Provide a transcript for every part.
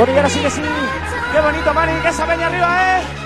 Bueno, y ahora sí que sí. Qué bonito, Mani, que esa peña arriba, ¿eh?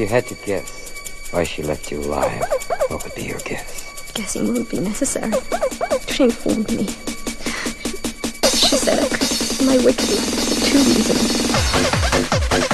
you had to guess why she left you alive, what would be your guess? Guessing would be necessary. She informed me. She said I could my wicked life for two reasons.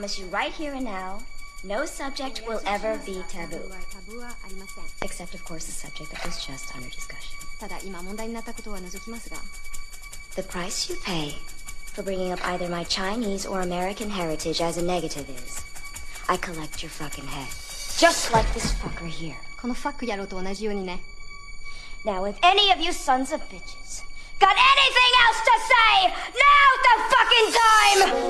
promise you right here and now, no subject will ever be taboo. タブーはありません Except, of course, the subject that was just under discussion. ただ今問題になったことは除きますが The price you pay for bringing up either my Chinese or American heritage as a negative is I collect your fucking head. Just like this fucker here. このファック野郎と同じようにね Now, if any of you sons of bitches got anything else to say, now's the fucking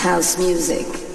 House music.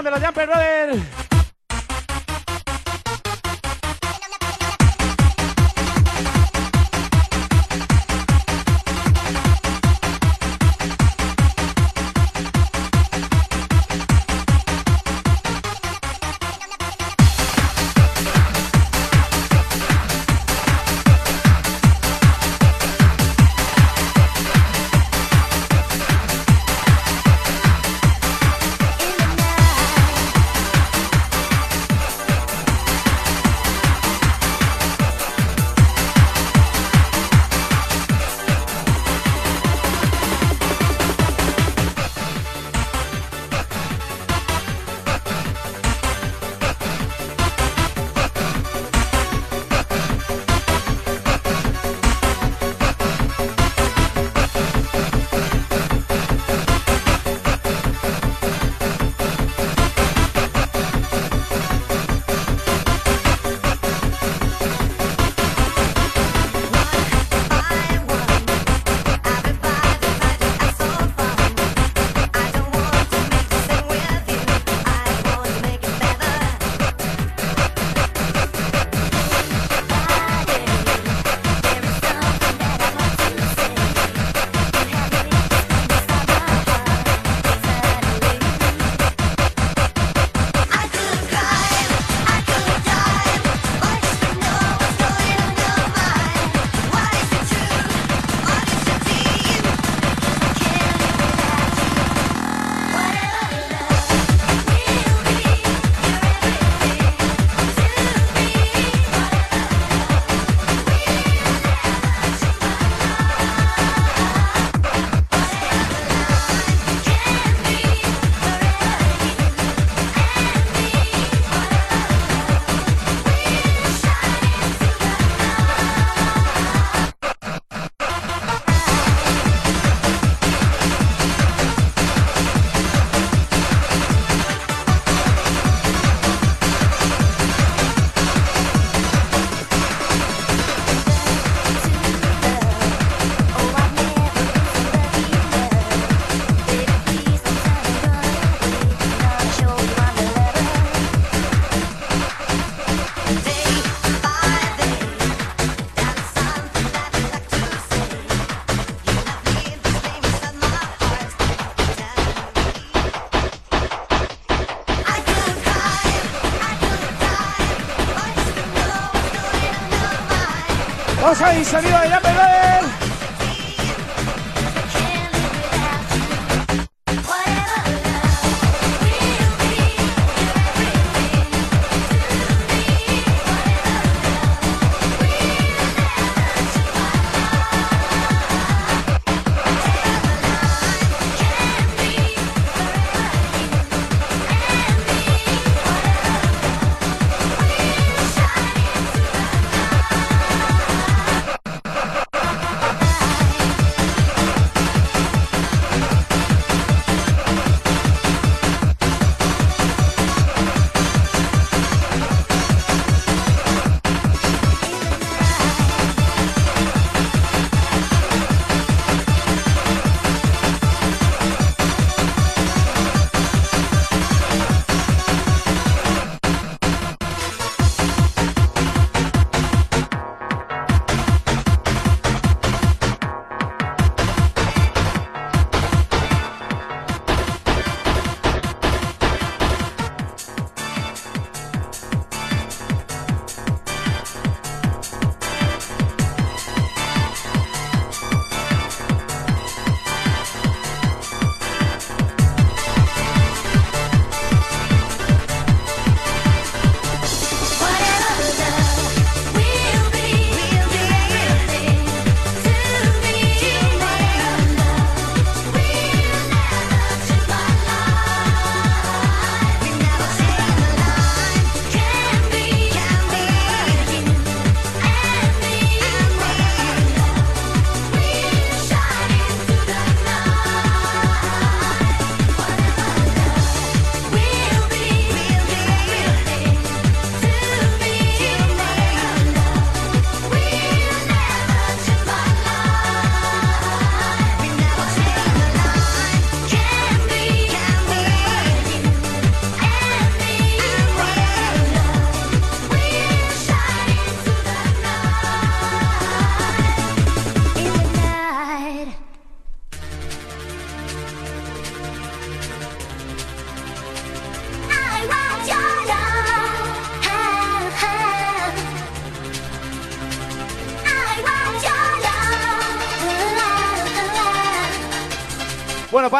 Alexander, la Jumper Ready.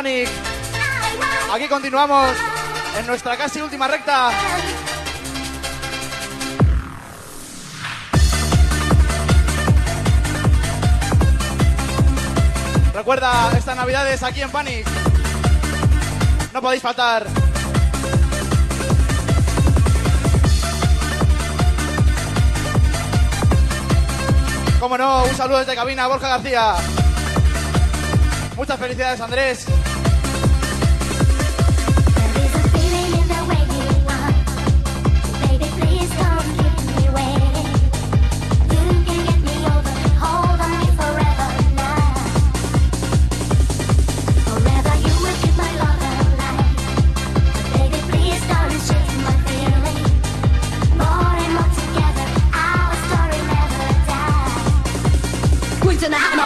Aquí continuamos en nuestra casi última recta. Recuerda, estas navidades aquí en Panic. No podéis faltar. Como no, un saludo desde cabina Borja García. Muchas felicidades, Andrés. Now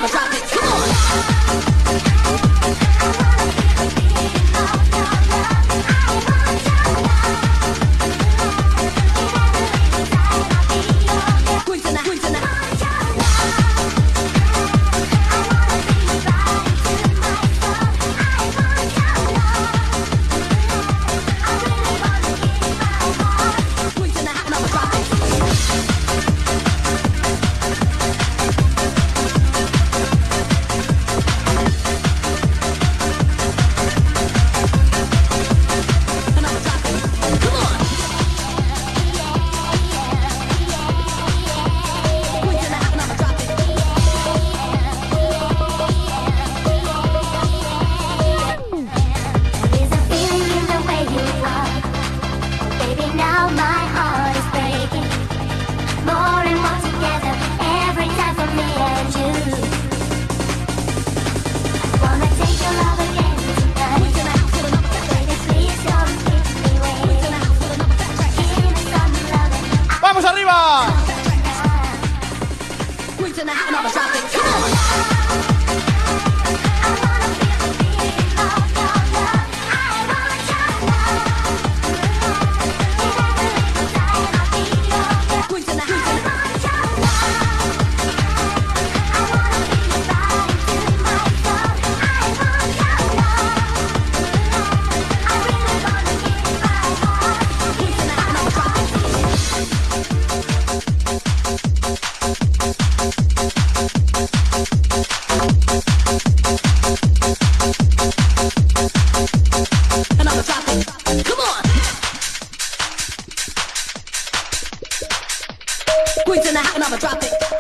another drop it.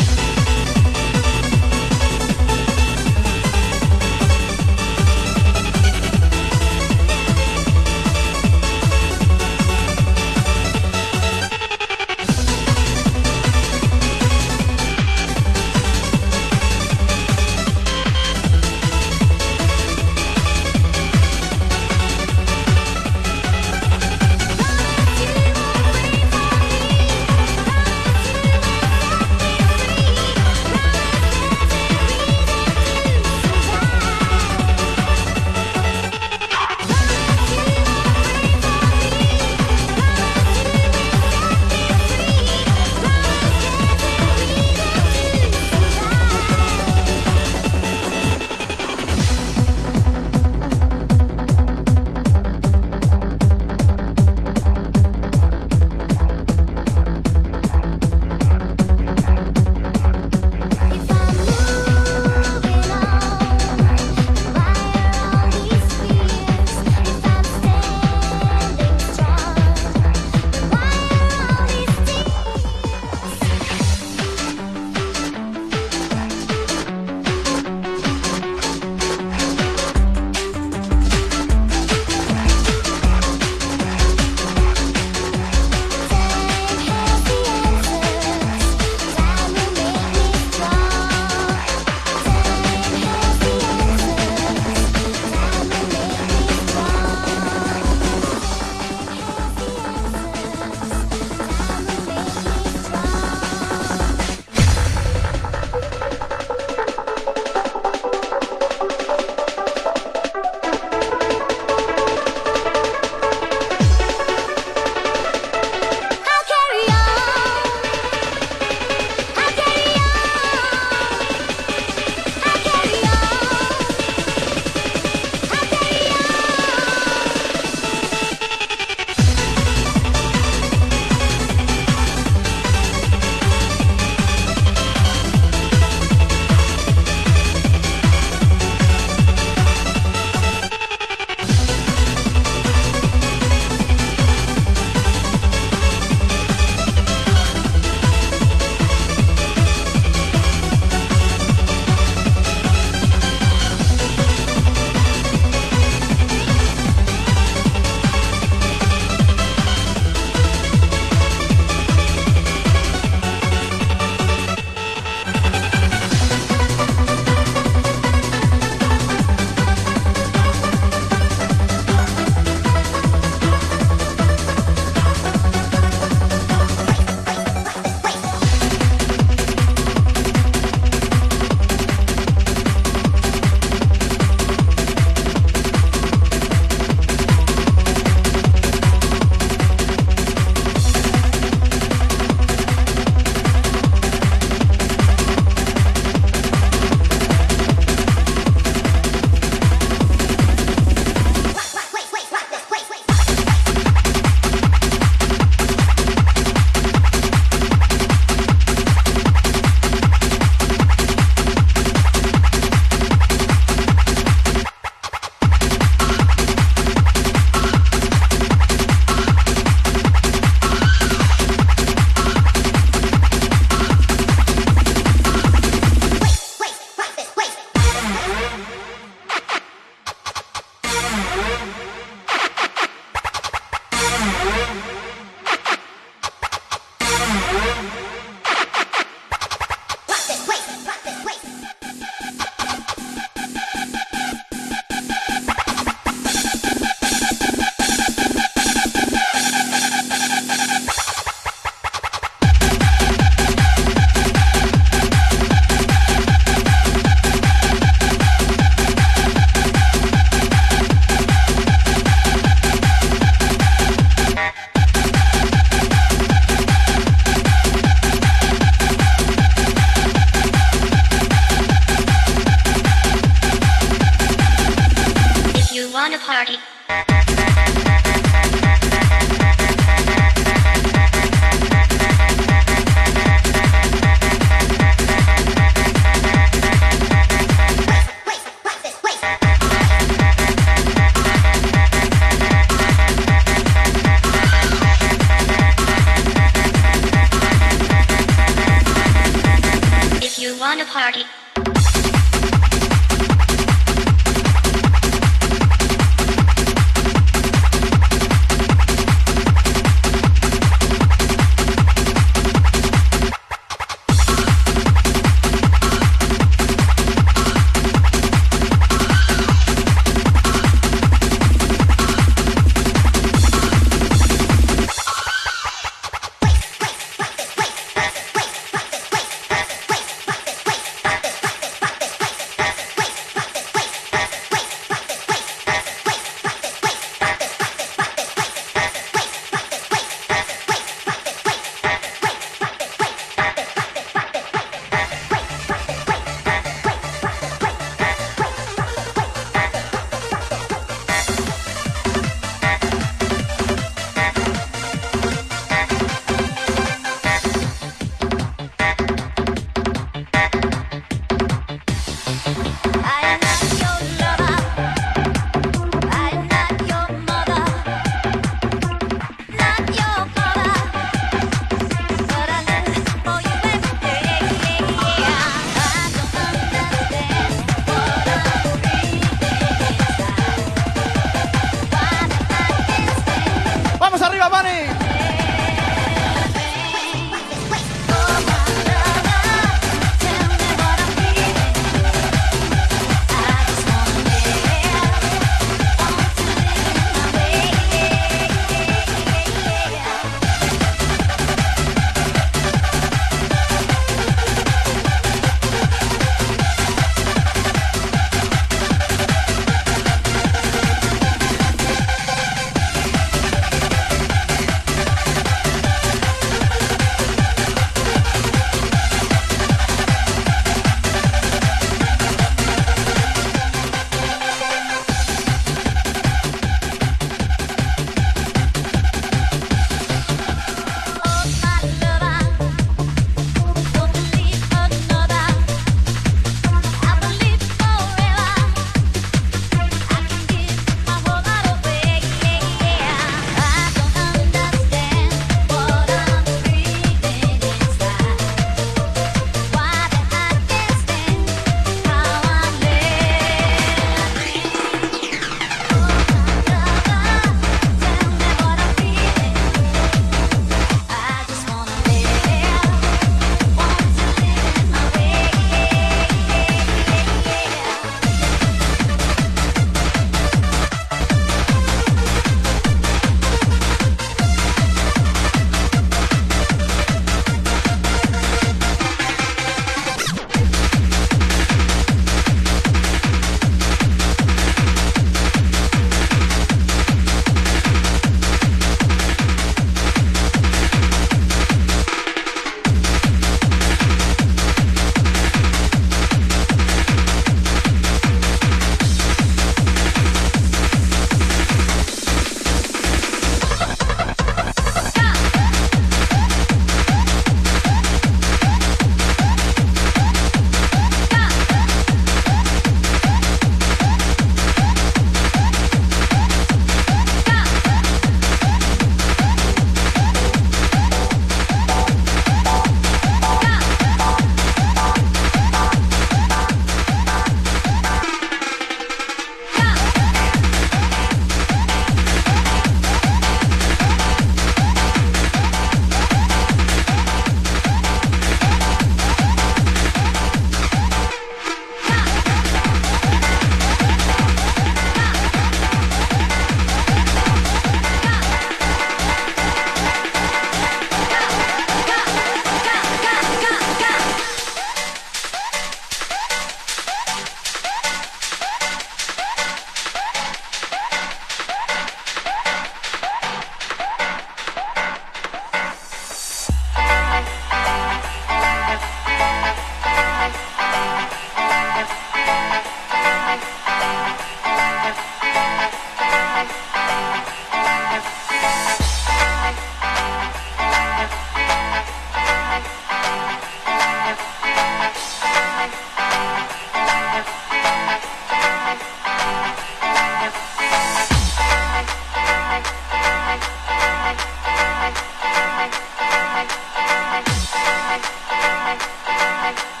Mucha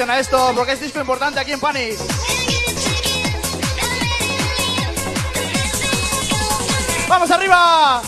a esto, porque es disco importante aquí en Panic. ¡Vamos arriba!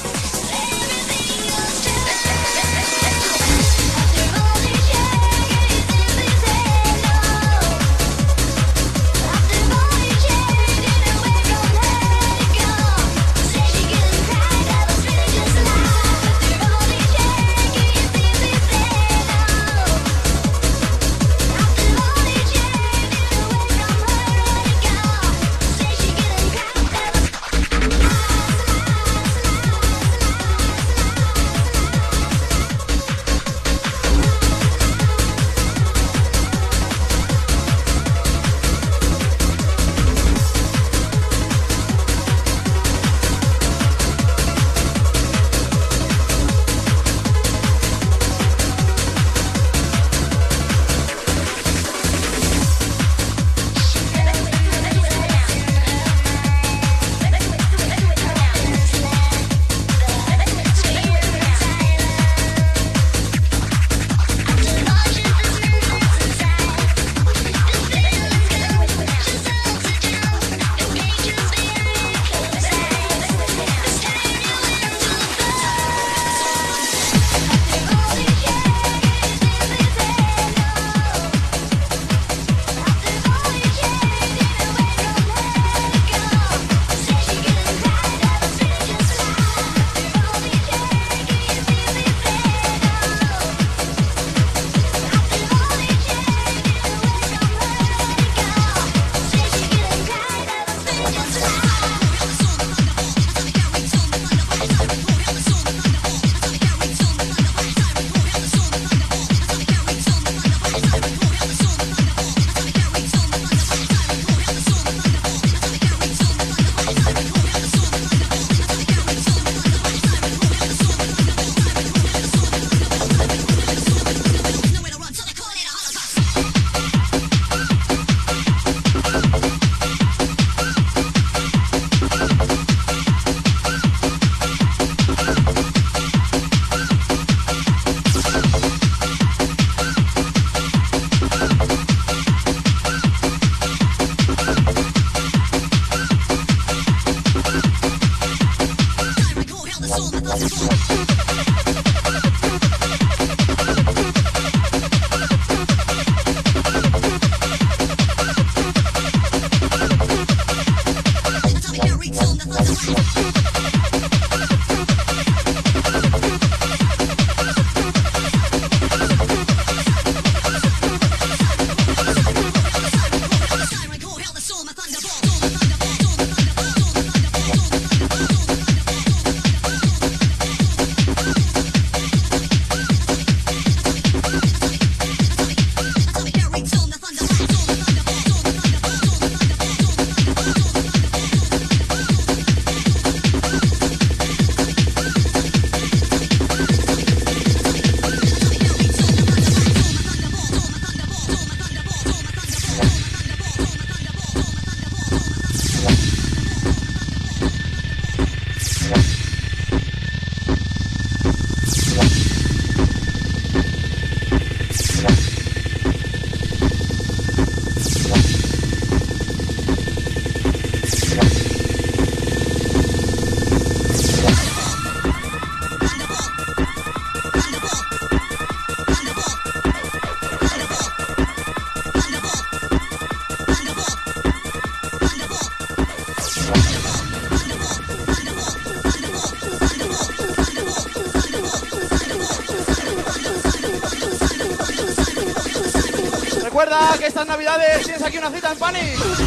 Aquí una cita en Panic.